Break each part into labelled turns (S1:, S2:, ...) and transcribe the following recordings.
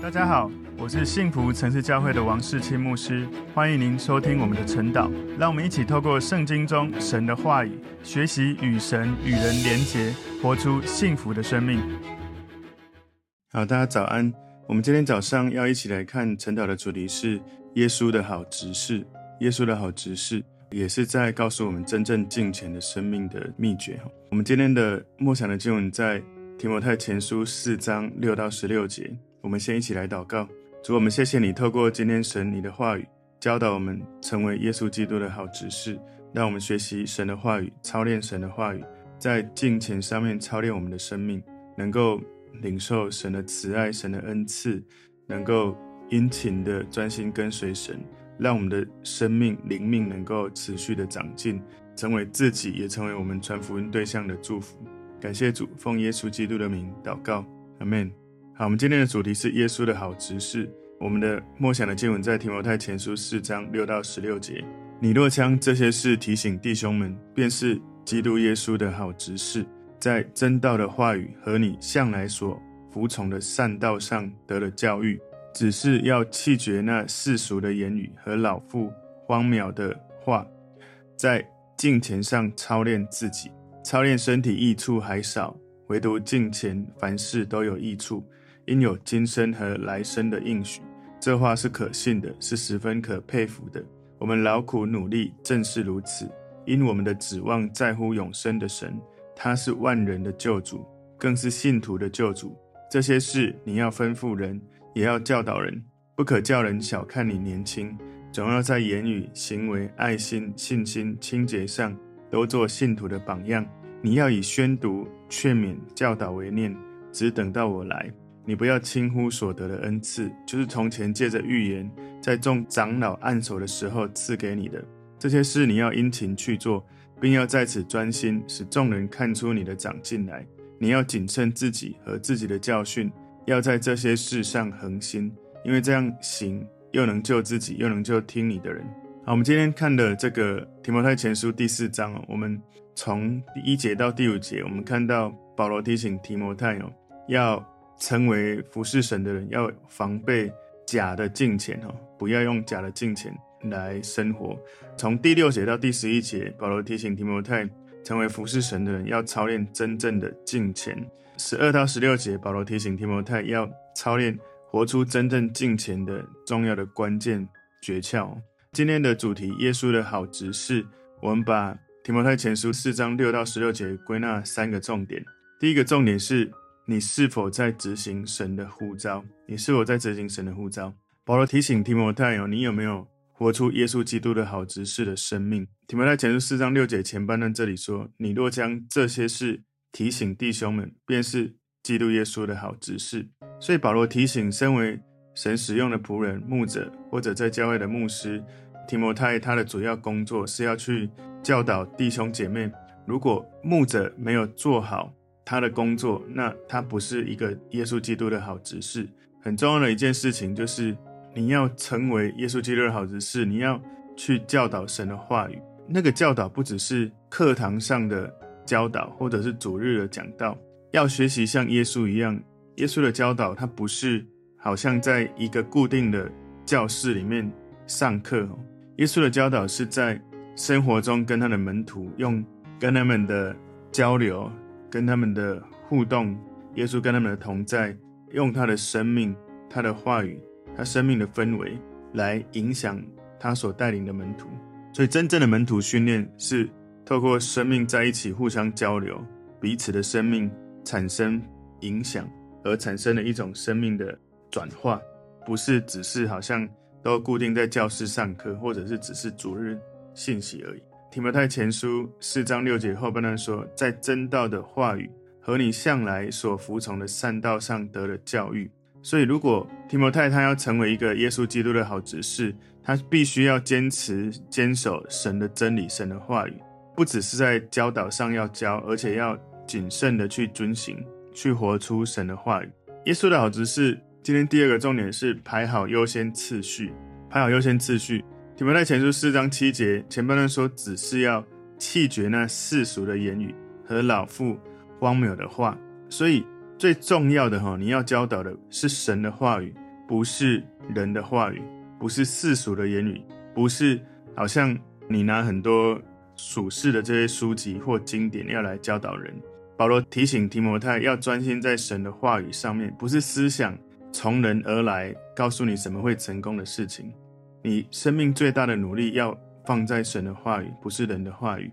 S1: 大家好，我是幸福城市教会的王世清牧师，欢迎您收听我们的晨祷。让我们一起透过圣经中神的话语，学习与神与人连结，活出幸福的生命。好，大家早安。我们今天早上要一起来看晨祷的主题是耶稣的好执事。耶稣的好执事也是在告诉我们真正敬虔的生命的秘诀。我们今天的默想的经文在提摩太前书四章六到十六节。我们先一起来祷告，主，我们谢谢你透过今天神你的话语教导我们成为耶稣基督的好执事，让我们学习神的话语，操练神的话语，在敬虔上面操练我们的生命，能够领受神的慈爱、神的恩赐，能够殷勤的专心跟随神，让我们的生命灵命能够持续的长进，成为自己也成为我们传福音对象的祝福。感谢主，奉耶稣基督的名祷告，阿门。好，我们今天的主题是耶稣的好执事。我们的默想的经文在提摩太前书四章六到十六节。你若将这些事提醒弟兄们，便是基督耶稣的好执事，在真道的话语和你向来所服从的善道上得了教育，只是要弃绝那世俗的言语和老妇荒渺的话，在敬虔上操练自己。操练身体益处还少，唯独敬虔凡事都有益处。因有今生和来生的应许，这话是可信的，是十分可佩服的。我们劳苦努力，正是如此。因我们的指望在乎永生的神，他是万人的救主，更是信徒的救主。这些事你要吩咐人，也要教导人，不可叫人小看你年轻，总要在言语、行为、爱心、信心、清洁上，都做信徒的榜样。你要以宣读、劝勉、教导为念，只等到我来。你不要轻忽所得的恩赐，就是从前借着预言，在众长老按手的时候赐给你的这些事，你要殷勤去做，并要在此专心，使众人看出你的长进来。你要谨慎自己和自己的教训，要在这些事上恒心，因为这样行，又能救自己，又能救听你的人。好，我们今天看的这个提摩太前书第四章，我们从第一节到第五节，我们看到保罗提醒提摩太哦，要。成为服侍神的人，要防备假的敬虔哦，不要用假的敬虔来生活。从第六节到第十一节，保罗提醒提摩太，成为服侍神的人要操练真正的敬虔。十二到十六节，保罗提醒提摩太要操练活出真正敬虔的重要的关键诀窍。今天的主题，耶稣的好执事，我们把提摩太前书四章六到十六节归纳三个重点。第一个重点是。你是否在执行神的呼召？你是否在执行神的呼召？保罗提醒提摩太哦，你有没有活出耶稣基督的好执事的生命？提摩太前书四章六节前半段这里说：“你若将这些事提醒弟兄们，便是基督耶稣的好执事。”所以保罗提醒身为神使用的仆人、牧者或者在教会的牧师提摩太，他的主要工作是要去教导弟兄姐妹。如果牧者没有做好，他的工作，那他不是一个耶稣基督的好执事。很重要的一件事情就是，你要成为耶稣基督的好执事，你要去教导神的话语。那个教导不只是课堂上的教导，或者是主日的讲道，要学习像耶稣一样。耶稣的教导，他不是好像在一个固定的教室里面上课。耶稣的教导是在生活中跟他的门徒用跟他们的交流。跟他们的互动，耶稣跟他们的同在，用他的生命、他的话语、他生命的氛围来影响他所带领的门徒。所以，真正的门徒训练是透过生命在一起互相交流，彼此的生命产生影响，而产生了一种生命的转化，不是只是好像都固定在教室上课，或者是只是主日信息而已。提摩太前书四章六节后半段说，在真道的话语和你向来所服从的善道上得了教育。所以，如果提摩太他要成为一个耶稣基督的好执事，他必须要坚持坚守神的真理、神的话语，不只是在教导上要教，而且要谨慎的去遵行，去活出神的话语。耶稣的好执事，今天第二个重点是排好优先次序，排好优先次序。提摩太前书四章七节前半段说，只是要弃绝那世俗的言语和老妇荒谬的话。所以最重要的哈，你要教导的是神的话语，不是人的话语，不是世俗的言语，不是好像你拿很多属世的这些书籍或经典要来教导人。保罗提醒提摩太要专心在神的话语上面，不是思想从人而来，告诉你什么会成功的事情。你生命最大的努力要放在神的话语，不是人的话语。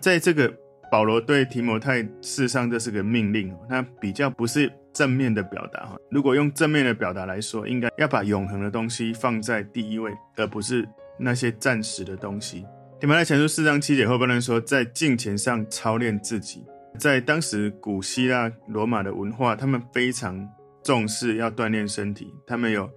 S1: 在这个保罗对提摩太，事实上这是个命令，那比较不是正面的表达哈。如果用正面的表达来说，应该要把永恒的东西放在第一位，而不是那些暂时的东西。提摩太前书四章七节后半段说，在敬虔上操练自己。在当时古希腊罗马的文化，他们非常重视要锻炼身体。他们有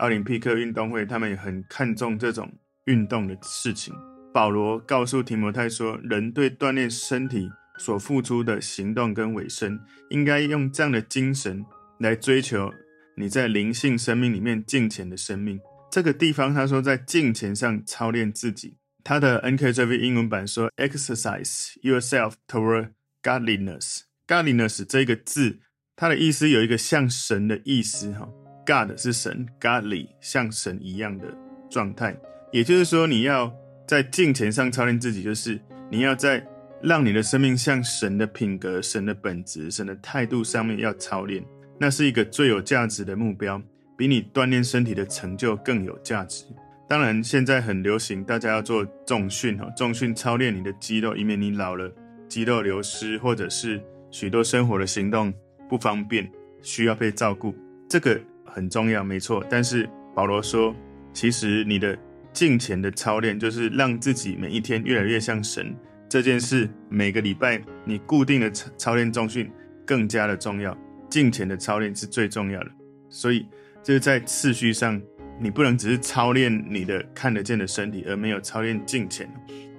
S1: 奥林匹克运动会，他们也很看重这种运动的事情。保罗告诉提摩太说，人对锻炼身体所付出的行动跟尾声，应该用这样的精神来追求你在灵性生命里面敬虔的生命。这个地方他说在敬虔上操练自己。他的 NKJV 英文版说：“Exercise yourself toward。” Godliness，Godliness 这个字，它的意思有一个像神的意思哈。God 是神，Godly 像神一样的状态。也就是说，你要在敬虔上操练自己，就是你要在让你的生命像神的品格、神的本质、神的态度上面要操练。那是一个最有价值的目标，比你锻炼身体的成就更有价值。当然，现在很流行，大家要做重训哈，重训操练你的肌肉，以免你老了。肌肉流失，或者是许多生活的行动不方便，需要被照顾，这个很重要，没错。但是保罗说，其实你的敬虔的操练，就是让自己每一天越来越像神这件事。每个礼拜你固定的操操练重训更加的重要，敬虔的操练是最重要的。所以就是在次序上，你不能只是操练你的看得见的身体，而没有操练敬虔。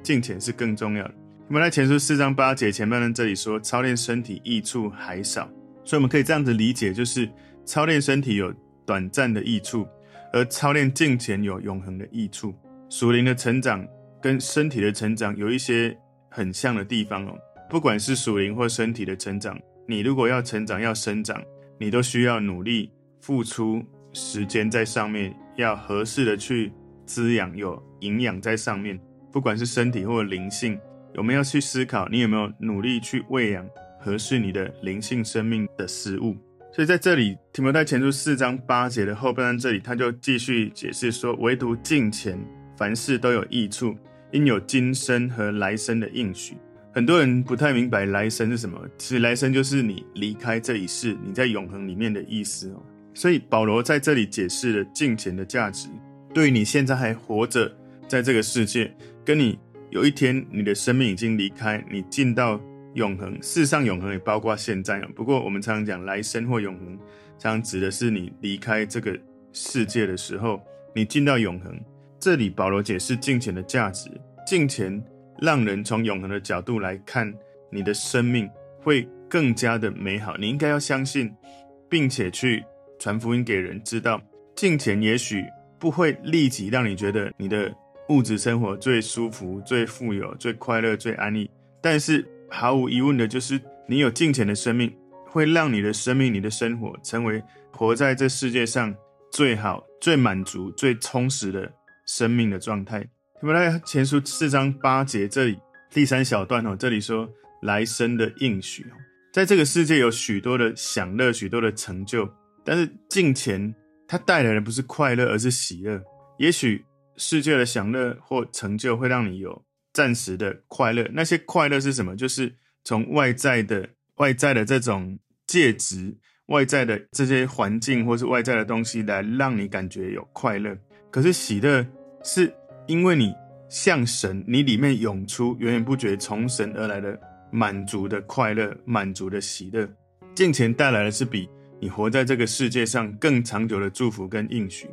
S1: 敬虔是更重要的。我们来前书四章八节前半段这里说，操练身体益处还少，所以我们可以这样子理解，就是操练身体有短暂的益处，而操练敬虔有永恒的益处。属灵的成长跟身体的成长有一些很像的地方哦。不管是属灵或身体的成长，你如果要成长要生长，你都需要努力付出时间在上面，要合适的去滋养，有营养在上面。不管是身体或灵性。我们要去思考，你有没有努力去喂养合适你的灵性生命的食物？所以在这里，提摩太前书四章八节的后半段，这里他就继续解释说：唯独敬虔，凡事都有益处，因有今生和来生的应许。很多人不太明白来生是什么，其实来生就是你离开这一世，你在永恒里面的意思。所以保罗在这里解释了敬虔的价值，对于你现在还活着在这个世界，跟你。有一天，你的生命已经离开，你进到永恒。世上永恒也包括现在。不过，我们常常讲来生或永恒，常常指的是你离开这个世界的时候，你进到永恒。这里保罗解释金钱的价值，金钱让人从永恒的角度来看，你的生命会更加的美好。你应该要相信，并且去传福音给人知道。金钱也许不会立即让你觉得你的。物质生活最舒服、最富有、最快乐、最安逸，但是毫无疑问的就是，你有金钱的生命，会让你的生命、你的生活成为活在这世界上最好、最满足、最充实的生命的状态。提摩太前书四章八节这里第三小段哦，这里说来生的应许，在这个世界有许多的享乐、许多的成就，但是金钱它带来的不是快乐，而是喜乐。也许。世界的享乐或成就会让你有暂时的快乐，那些快乐是什么？就是从外在的、外在的这种介质、外在的这些环境或是外在的东西来让你感觉有快乐。可是喜乐是因为你像神，你里面涌出源源不绝从神而来的满足的快乐、满足的喜乐。敬虔带来的是比你活在这个世界上更长久的祝福跟应许，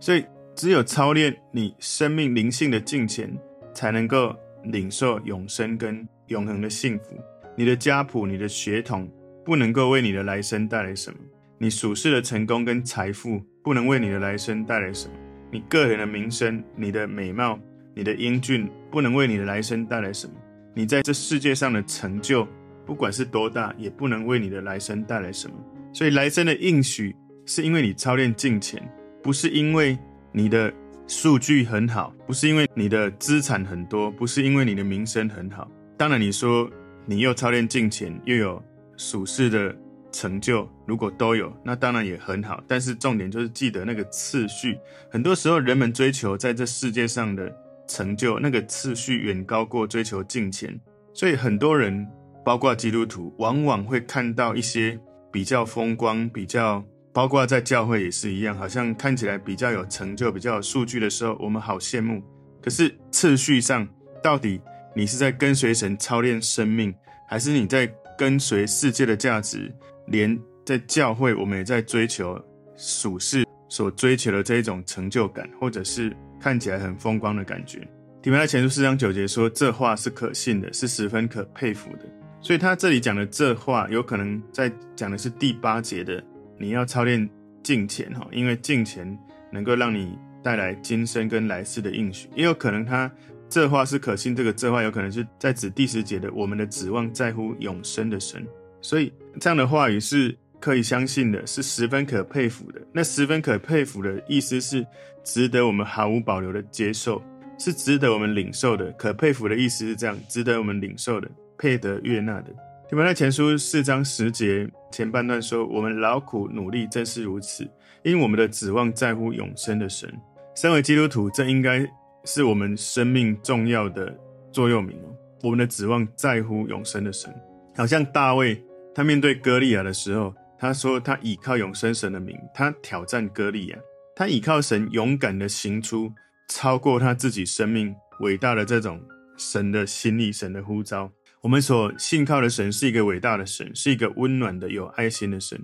S1: 所以。只有操练你生命灵性的敬虔，才能够领受永生跟永恒的幸福。你的家谱、你的血统不能够为你的来生带来什么；你属世的成功跟财富不能为你的来生带来什么；你个人的名声、你的美貌、你的英俊不能为你的来生带来什么；你在这世界上的成就，不管是多大，也不能为你的来生带来什么。所以，来生的应许是因为你操练敬虔。不是因为你的数据很好，不是因为你的资产很多，不是因为你的名声很好。当然，你说你又操练敬虔，又有属世的成就，如果都有，那当然也很好。但是重点就是记得那个次序。很多时候，人们追求在这世界上的成就，那个次序远高过追求敬虔。所以很多人，包括基督徒，往往会看到一些比较风光、比较，包括在教会也是一样，好像看起来比较有成就、比较有数据的时候，我们好羡慕。可是次序上，到底你是在跟随神操练生命，还是你在跟随世界的价值？连在教会，我们也在追求属世所追求的这一种成就感，或者是看起来很风光的感觉。提摩太前书四章九节说：“这话是可信的，是十分可佩服的。”所以他这里讲的这话，有可能在讲的是第八节的，你要操练敬虔哈，因为敬虔能够让你带来今生跟来世的应许。也有可能他这话是可信，这个这话有可能是在指第十节的，我们的指望在乎永生的神。所以这样的话语是可以相信的，是十分可佩服的。那十分可佩服的意思是值得我们毫无保留的接受，是值得我们领受的。可佩服的意思是这样，值得我们领受的，配得悦纳的。提摩太前书四章十节前半段说：“我们劳苦努力，正是如此，因我们的指望在乎永生的神。”身为基督徒，这应该是我们生命重要的座右铭哦。我们的指望在乎永生的神，好像大卫。他面对歌利亚的时候，他说他倚靠永生神的名，他挑战歌利亚，他倚靠神勇敢的行出超过他自己生命伟大的这种神的心意、神的呼召。我们所信靠的神是一个伟大的神，是一个温暖的、有爱心的神，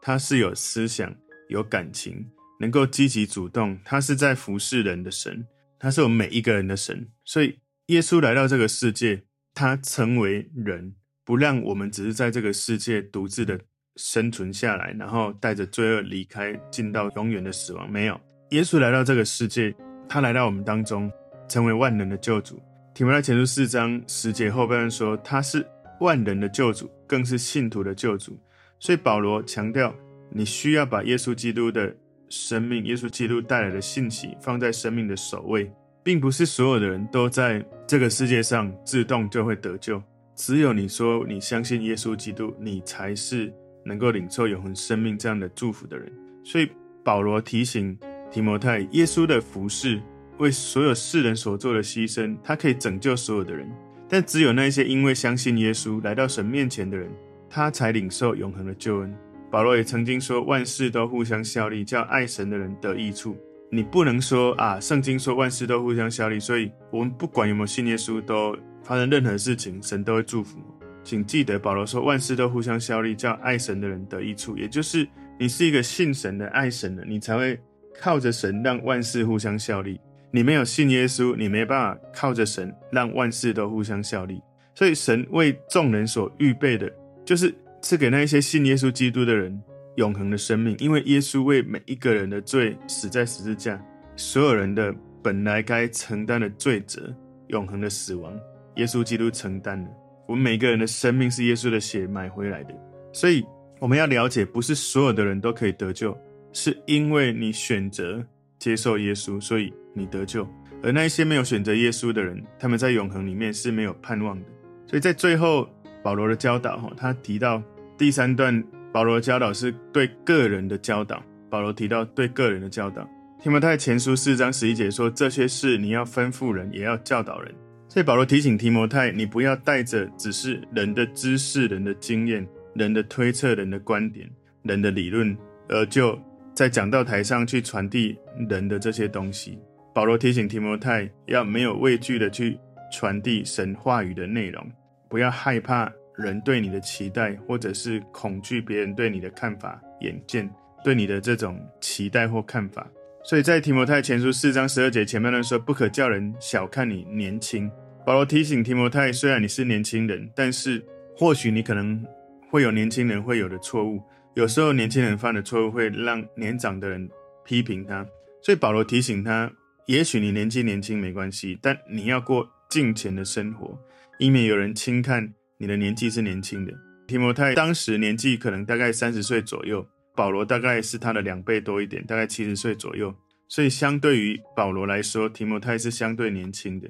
S1: 他是有思想、有感情，能够积极主动，他是在服侍人的神，他是我们每一个人的神。所以耶稣来到这个世界，他成为人。不让我们只是在这个世界独自的生存下来，然后带着罪恶离开，进到永远的死亡。没有，耶稣来到这个世界，他来到我们当中，成为万能的救主。提摩太前书四章十节后半段说，他是万人的救主，更是信徒的救主。所以保罗强调，你需要把耶稣基督的生命、耶稣基督带来的信息放在生命的首位，并不是所有的人都在这个世界上自动就会得救。只有你说你相信耶稣基督，你才是能够领受永恒生命这样的祝福的人。所以保罗提醒提摩太，耶稣的服事为所有世人所做的牺牲，他可以拯救所有的人。但只有那些因为相信耶稣来到神面前的人，他才领受永恒的救恩。保罗也曾经说，万事都互相效力，叫爱神的人得益处。你不能说啊，圣经说万事都互相效力，所以我们不管有没有信耶稣都。发生任何事情，神都会祝福。请记得，保罗说万事都互相效力，叫爱神的人得益处。也就是你是一个信神的、爱神的，你才会靠着神让万事互相效力。你没有信耶稣，你没办法靠着神让万事都互相效力。所以，神为众人所预备的，就是赐给那一些信耶稣基督的人永恒的生命。因为耶稣为每一个人的罪死在十字架，所有人的本来该承担的罪责，永恒的死亡。耶稣基督承担了，我们每个人的生命是耶稣的血买回来的，所以我们要了解，不是所有的人都可以得救，是因为你选择接受耶稣，所以你得救。而那些没有选择耶稣的人，他们在永恒里面是没有盼望的。所以在最后，保罗的教导，哈，他提到第三段，保罗的教导是对个人的教导。保罗提到对个人的教导，提摩太前书四章十一节说：“这些事你要吩咐人，也要教导人。”所以保罗提醒提摩太，你不要带着只是人的知识、人的经验、人的推测、人的观点、人的理论，而就在讲道台上去传递人的这些东西。保罗提醒提摩太，要没有畏惧的去传递神话语的内容，不要害怕人对你的期待，或者是恐惧别人对你的看法、眼见，对你的这种期待或看法。所以在提摩太前书四章十二节前半段说，不可叫人小看你年轻。保罗提醒提摩太，虽然你是年轻人，但是或许你可能会有年轻人会有的错误。有时候年轻人犯的错误会让年长的人批评他，所以保罗提醒他：也许你年纪年轻没关系，但你要过敬虔的生活，以免有人轻看你的年纪是年轻的。提摩太当时年纪可能大概三十岁左右，保罗大概是他的两倍多一点，大概七十岁左右。所以相对于保罗来说，提摩太是相对年轻的。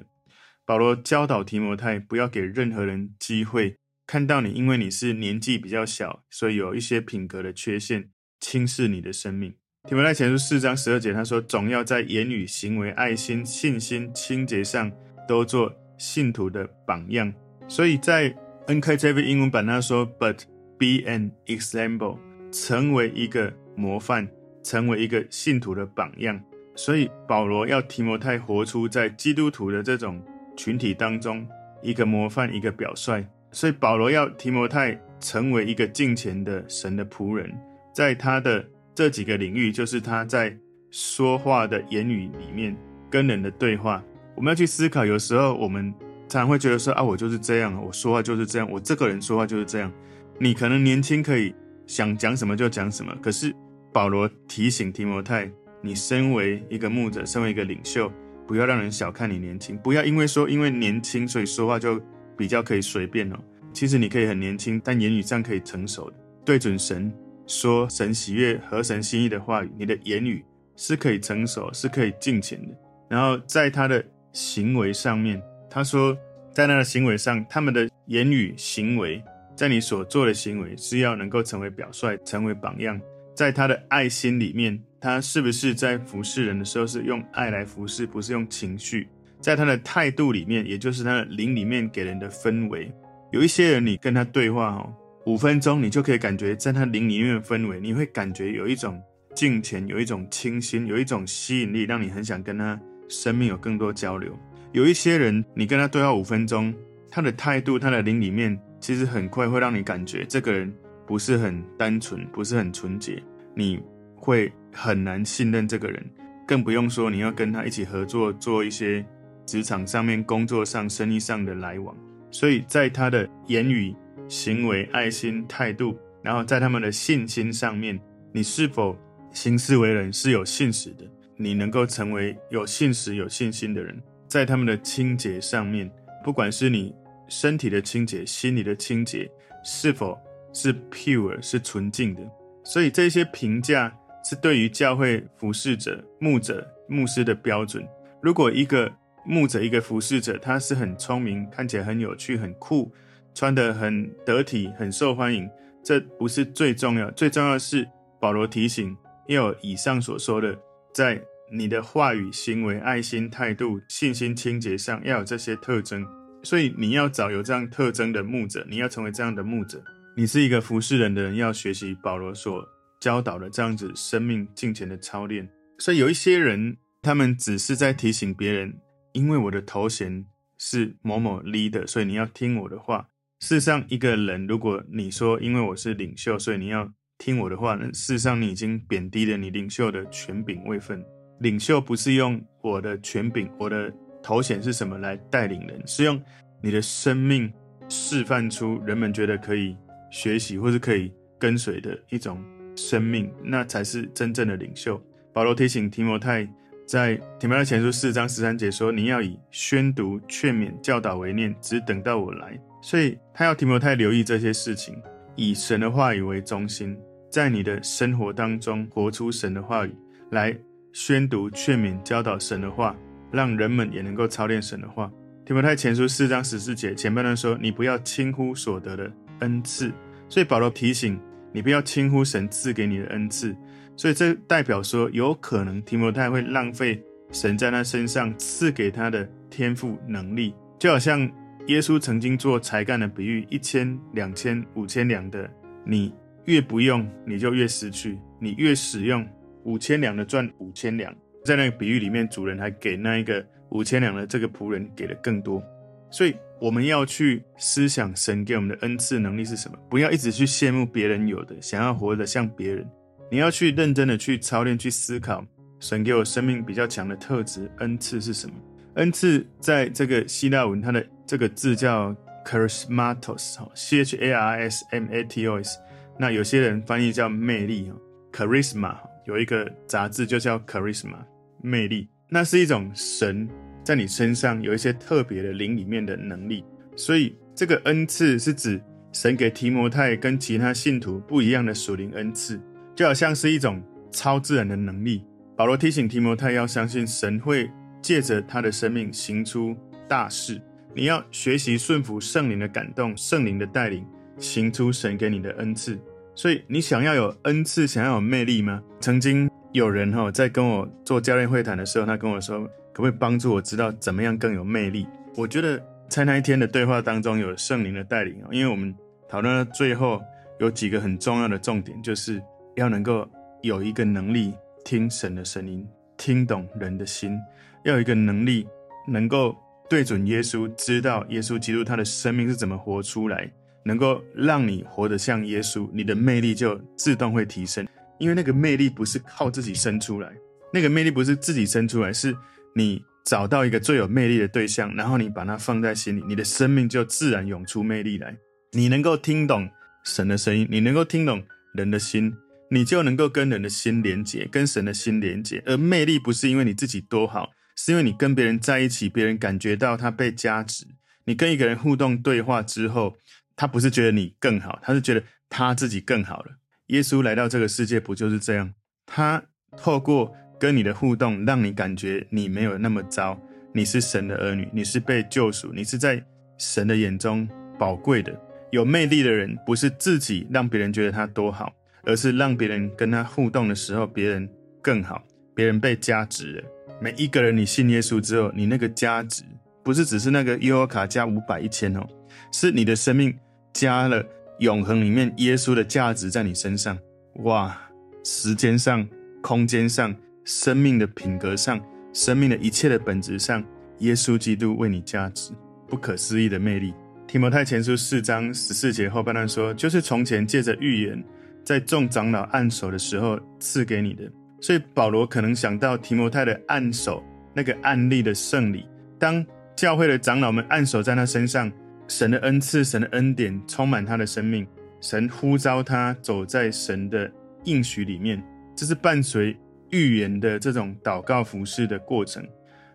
S1: 保罗教导提摩太，不要给任何人机会看到你，因为你是年纪比较小，所以有一些品格的缺陷，轻视你的生命。提摩太前书四章十二节，他说：“总要在言语、行为、爱心、信心、清洁上，都做信徒的榜样。”所以在 NKJV 英文版他说：“But be an example，成为一个模范，成为一个信徒的榜样。”所以保罗要提摩太活出在基督徒的这种群体当中一个模范，一个表率。所以保罗要提摩太成为一个敬虔的神的仆人，在他的。这几个领域就是他在说话的言语里面跟人的对话。我们要去思考，有时候我们常常会觉得说啊，我就是这样，我说话就是这样，我这个人说话就是这样。你可能年轻可以想讲什么就讲什么，可是保罗提醒提摩太，你身为一个牧者，身为一个领袖，不要让人小看你年轻，不要因为说因为年轻所以说话就比较可以随便哦。其实你可以很年轻，但言语上可以成熟的，对准神。说神喜悦、合神心意的话语，你的言语是可以成熟，是可以敬虔的。然后在他的行为上面，他说，在他的行为上，他们的言语行为，在你所做的行为是要能够成为表率，成为榜样。在他的爱心里面，他是不是在服侍人的时候是用爱来服侍，不是用情绪？在他的态度里面，也就是他的灵里面给人的氛围，有一些人你跟他对话哦。五分钟，你就可以感觉在他灵里面的氛围，你会感觉有一种敬虔，有一种清新，有一种吸引力，让你很想跟他生命有更多交流。有一些人，你跟他对话五分钟，他的态度，他的灵里面，其实很快会让你感觉这个人不是很单纯，不是很纯洁，你会很难信任这个人，更不用说你要跟他一起合作，做一些职场上面、工作上、生意上的来往。所以在他的言语。行为、爱心、态度，然后在他们的信心上面，你是否行事为人是有信实的？你能够成为有信实、有信心的人。在他们的清洁上面，不管是你身体的清洁、心理的清洁，是否是 pure 是纯净的？所以这些评价是对于教会服侍者、牧者、牧师的标准。如果一个牧者、一个服侍者，他是很聪明，看起来很有趣、很酷。穿得很得体，很受欢迎，这不是最重要。最重要是保罗提醒，要有以上所说的，在你的话语、行为、爱心、态度、信心、清洁上要有这些特征。所以你要找有这样特征的牧者，你要成为这样的牧者。你是一个服侍人的人，要学习保罗所教导的这样子生命敬虔的操练。所以有一些人，他们只是在提醒别人，因为我的头衔是某某 leader，所以你要听我的话。事实上，一个人，如果你说因为我是领袖，所以你要听我的话，那事实上你已经贬低了你领袖的权柄位分。领袖不是用我的权柄、我的头衔是什么来带领人，是用你的生命示范出人们觉得可以学习或是可以跟随的一种生命，那才是真正的领袖。保罗提醒提摩太，在提摩太前书四章十三节说：“你要以宣读、劝勉、教导为念，只等到我来。”所以他要提摩太留意这些事情，以神的话语为中心，在你的生活当中活出神的话语来宣读、劝勉、教导神的话，让人们也能够操练神的话。提摩太前书四章十四节前半段说：“你不要轻忽所得的恩赐。”所以保罗提醒你不要轻忽神赐给你的恩赐。所以这代表说，有可能提摩太会浪费神在他身上赐给他的天赋能力，就好像。耶稣曾经做才干的比喻：一千、两千、五千两的，你越不用，你就越失去；你越使用，五千两的赚五千两。在那个比喻里面，主人还给那一个五千两的这个仆人给的更多。所以我们要去思想神给我们的恩赐能力是什么，不要一直去羡慕别人有的，想要活得像别人。你要去认真的去操练，去思考神给我生命比较强的特质，恩赐是什么？恩赐在这个希腊文，它的这个字叫 charismatos，c h a r s m a t o s。那有些人翻译叫魅力，charisma 有一个杂志就叫 charisma，魅力。那是一种神在你身上有一些特别的灵里面的能力。所以这个恩赐是指神给提摩太跟其他信徒不一样的属灵恩赐，就好像是一种超自然的能力。保罗提醒提摩太要相信神会借着他的生命行出大事。你要学习顺服圣灵的感动，圣灵的带领，行出神给你的恩赐。所以，你想要有恩赐，想要有魅力吗？曾经有人哈在跟我做教练会谈的时候，他跟我说，可不可以帮助我知道怎么样更有魅力？我觉得在那一天的对话当中，有圣灵的带领，因为我们讨论到最后有几个很重要的重点，就是要能够有一个能力听神的声音，听懂人的心，要有一个能力能够。对准耶稣，知道耶稣基督他的生命是怎么活出来，能够让你活得像耶稣，你的魅力就自动会提升。因为那个魅力不是靠自己生出来，那个魅力不是自己生出来，是你找到一个最有魅力的对象，然后你把它放在心里，你的生命就自然涌出魅力来。你能够听懂神的声音，你能够听懂人的心，你就能够跟人的心连结，跟神的心连接。而魅力不是因为你自己多好。是因为你跟别人在一起，别人感觉到他被加持。你跟一个人互动对话之后，他不是觉得你更好，他是觉得他自己更好了。耶稣来到这个世界不就是这样？他透过跟你的互动，让你感觉你没有那么糟，你是神的儿女，你是被救赎，你是在神的眼中宝贵的。有魅力的人不是自己让别人觉得他多好，而是让别人跟他互动的时候，别人更好，别人被加持了。每一个人，你信耶稣之后，你那个价值不是只是那个悠游卡加五百一千哦，是你的生命加了永恒里面耶稣的价值在你身上。哇，时间上、空间上、生命的品格上、生命的一切的本质上，耶稣基督为你加持，不可思议的魅力。提摩太前书四章十四节后半段说，就是从前借着预言，在众长老按手的时候赐给你的。所以保罗可能想到提摩太的按手那个案例的圣礼，当教会的长老们按手在他身上，神的恩赐、神的恩典充满他的生命，神呼召他走在神的应许里面，这是伴随预言的这种祷告服事的过程。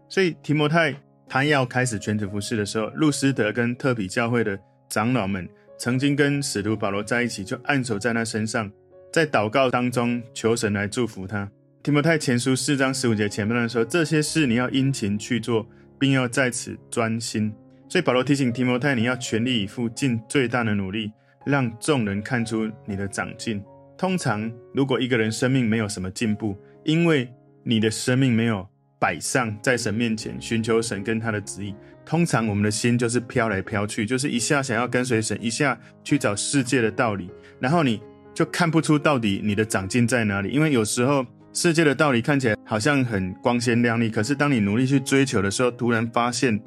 S1: 所以提摩太他要开始全职服事的时候，路斯德跟特比教会的长老们曾经跟使徒保罗在一起，就按手在他身上，在祷告当中求神来祝福他。提摩太前书四章十五节前半段说：“这些事你要殷勤去做，并要在此专心。”所以保罗提醒提摩太，你要全力以赴，尽最大的努力，让众人看出你的长进。通常，如果一个人生命没有什么进步，因为你的生命没有摆上在神面前，寻求神跟他的旨意，通常我们的心就是飘来飘去，就是一下想要跟随神，一下去找世界的道理，然后你就看不出到底你的长进在哪里，因为有时候。世界的道理看起来好像很光鲜亮丽，可是当你努力去追求的时候，突然发现，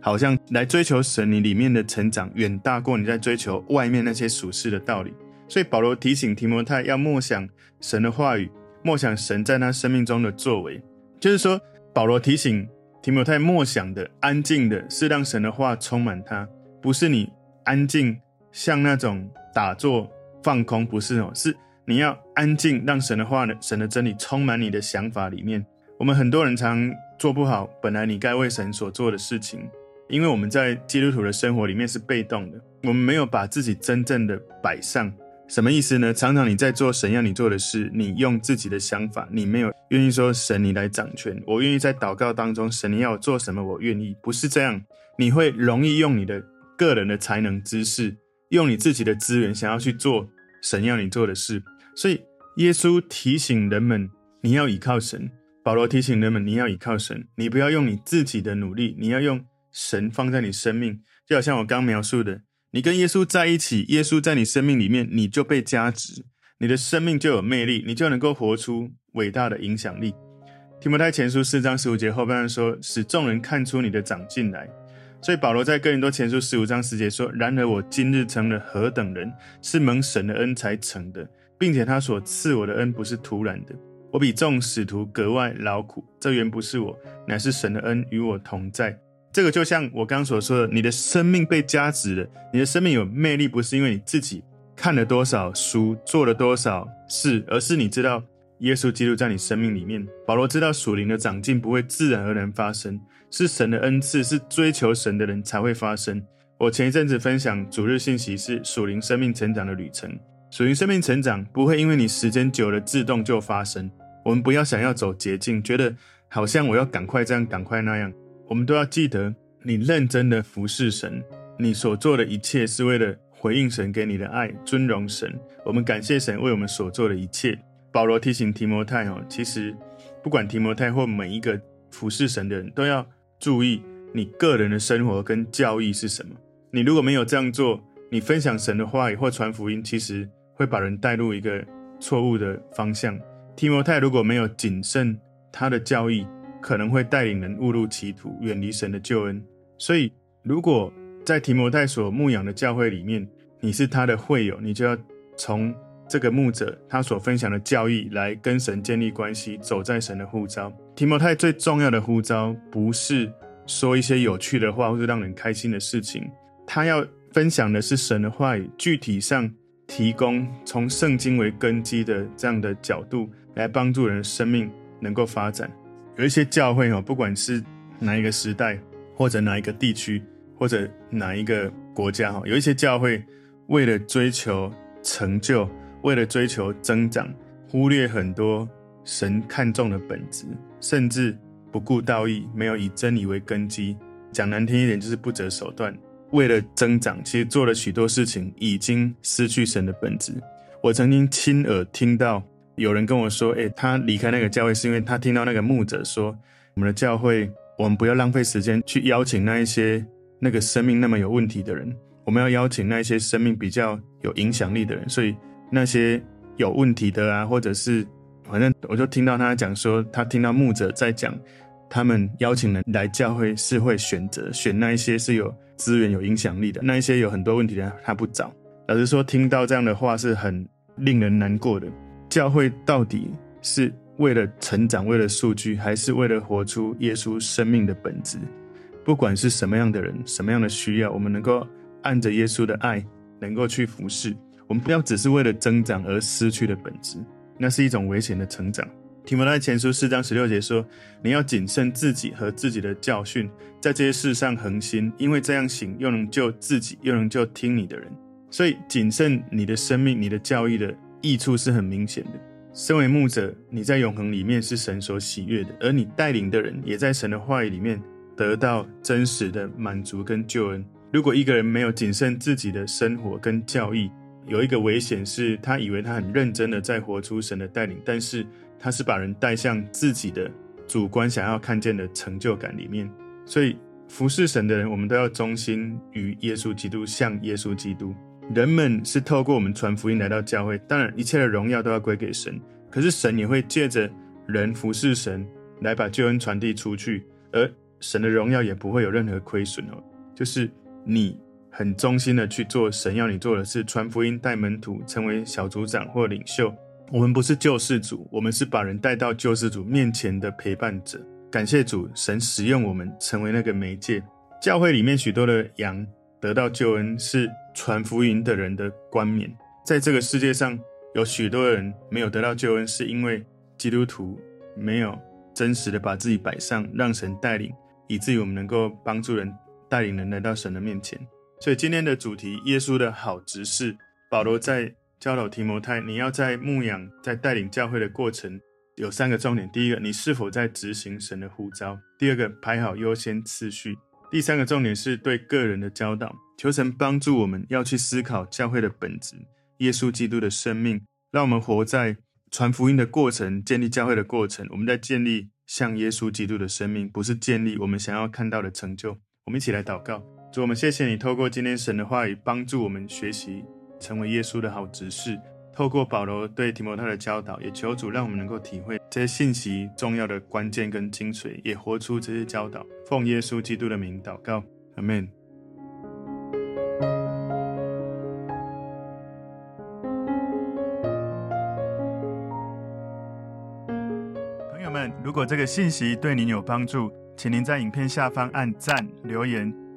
S1: 好像来追求神，你里面的成长远大过你在追求外面那些属世的道理。所以保罗提醒提摩太要默想神的话语，默想神在他生命中的作为。就是说，保罗提醒提摩太默想的、安静的，是让神的话充满他，不是你安静像那种打坐放空，不是哦，是。你要安静，让神的话呢，神的真理充满你的想法里面。我们很多人常做不好本来你该为神所做的事情，因为我们在基督徒的生活里面是被动的，我们没有把自己真正的摆上。什么意思呢？常常你在做神要你做的事，你用自己的想法，你没有愿意说神你来掌权，我愿意在祷告当中，神你要我做什么，我愿意。不是这样，你会容易用你的个人的才能、知识，用你自己的资源，想要去做神要你做的事。所以，耶稣提醒人们，你要倚靠神；保罗提醒人们，你要倚靠神。你不要用你自己的努力，你要用神放在你生命。就好像我刚描述的，你跟耶稣在一起，耶稣在你生命里面，你就被加持，你的生命就有魅力，你就能够活出伟大的影响力。提摩太前书四章十五节后半段说：“使众人看出你的长进来。”所以保罗在哥林多前书十五章十节说：“然而我今日成了何等人，是蒙神的恩才成的。”并且他所赐我的恩不是徒然的，我比众使徒格外劳苦，这原不是我，乃是神的恩与我同在。这个就像我刚刚所说的，你的生命被加持了，你的生命有魅力，不是因为你自己看了多少书，做了多少事，而是你知道耶稣基督在你生命里面。保罗知道属灵的长进不会自然而然发生，是神的恩赐，是追求神的人才会发生。我前一阵子分享主日信息是属灵生命成长的旅程。属灵生命成长不会因为你时间久了自动就发生。我们不要想要走捷径，觉得好像我要赶快这样，赶快那样。我们都要记得，你认真的服侍神，你所做的一切是为了回应神给你的爱，尊荣神。我们感谢神为我们所做的一切。保罗提醒提摩太哦，其实不管提摩太或每一个服侍神的人，都要注意你个人的生活跟教义是什么。你如果没有这样做，你分享神的话语或传福音，其实会把人带入一个错误的方向。提摩太如果没有谨慎他的教义，可能会带领人误入歧途，远离神的救恩。所以，如果在提摩太所牧养的教会里面，你是他的会友，你就要从这个牧者他所分享的教义来跟神建立关系，走在神的呼召。提摩太最重要的呼召，不是说一些有趣的话或是让人开心的事情，他要。分享的是神的话语，具体上提供从圣经为根基的这样的角度来帮助人的生命能够发展。有一些教会哦，不管是哪一个时代，或者哪一个地区，或者哪一个国家哈，有一些教会为了追求成就，为了追求增长，忽略很多神看重的本质，甚至不顾道义，没有以真理为根基。讲难听一点，就是不择手段。为了增长，其实做了许多事情，已经失去神的本质。我曾经亲耳听到有人跟我说：“诶，他离开那个教会是因为他听到那个牧者说，我们的教会，我们不要浪费时间去邀请那一些那个生命那么有问题的人，我们要邀请那一些生命比较有影响力的人。所以那些有问题的啊，或者是反正我就听到他讲说，他听到牧者在讲，他们邀请人来教会是会选择选那一些是有。”资源有影响力的那一些有很多问题的，他不找。老实说，听到这样的话是很令人难过的。教会到底是为了成长，为了数据，还是为了活出耶稣生命的本质？不管是什么样的人，什么样的需要，我们能够按着耶稣的爱，能够去服侍。我们不要只是为了增长而失去了本质，那是一种危险的成长。提摩太前书四章十六节说：“你要谨慎自己和自己的教训，在这些事上恒心，因为这样行，又能救自己，又能救听你的人。所以，谨慎你的生命、你的教义的益处是很明显的。身为牧者，你在永恒里面是神所喜悦的，而你带领的人也在神的话语里面得到真实的满足跟救恩。如果一个人没有谨慎自己的生活跟教义，有一个危险是，他以为他很认真的在活出神的带领，但是。”他是把人带向自己的主观想要看见的成就感里面，所以服侍神的人，我们都要忠心于耶稣基督，像耶稣基督。人们是透过我们传福音来到教会，当然一切的荣耀都要归给神。可是神也会借着人服侍神，来把救恩传递出去，而神的荣耀也不会有任何亏损哦。就是你很忠心的去做神要你做的事，传福音、带门徒、成为小组长或领袖。我们不是救世主，我们是把人带到救世主面前的陪伴者。感谢主，神使用我们成为那个媒介。教会里面许多的羊得到救恩，是传福音的人的冠冕。在这个世界上，有许多人没有得到救恩，是因为基督徒没有真实的把自己摆上，让神带领，以至于我们能够帮助人，带领人来到神的面前。所以今天的主题，耶稣的好执事，保罗在。教导提摩太，你要在牧养、在带领教会的过程，有三个重点：第一个，你是否在执行神的呼召；第二个，排好优先次序；第三个重点是对个人的教导。求神帮助我们，要去思考教会的本质，耶稣基督的生命，让我们活在传福音的过程、建立教会的过程。我们在建立像耶稣基督的生命，不是建立我们想要看到的成就。我们一起来祷告，主，我们谢谢你，透过今天神的话语，帮助我们学习。成为耶稣的好执事，透过保罗对提摩太的教导，也求主让我们能够体会这些信息重要的关键跟精髓，也活出这些教导。奉耶稣基督的名祷告，阿门。朋友们，如果这个信息对您有帮助，请您在影片下方按赞、留言，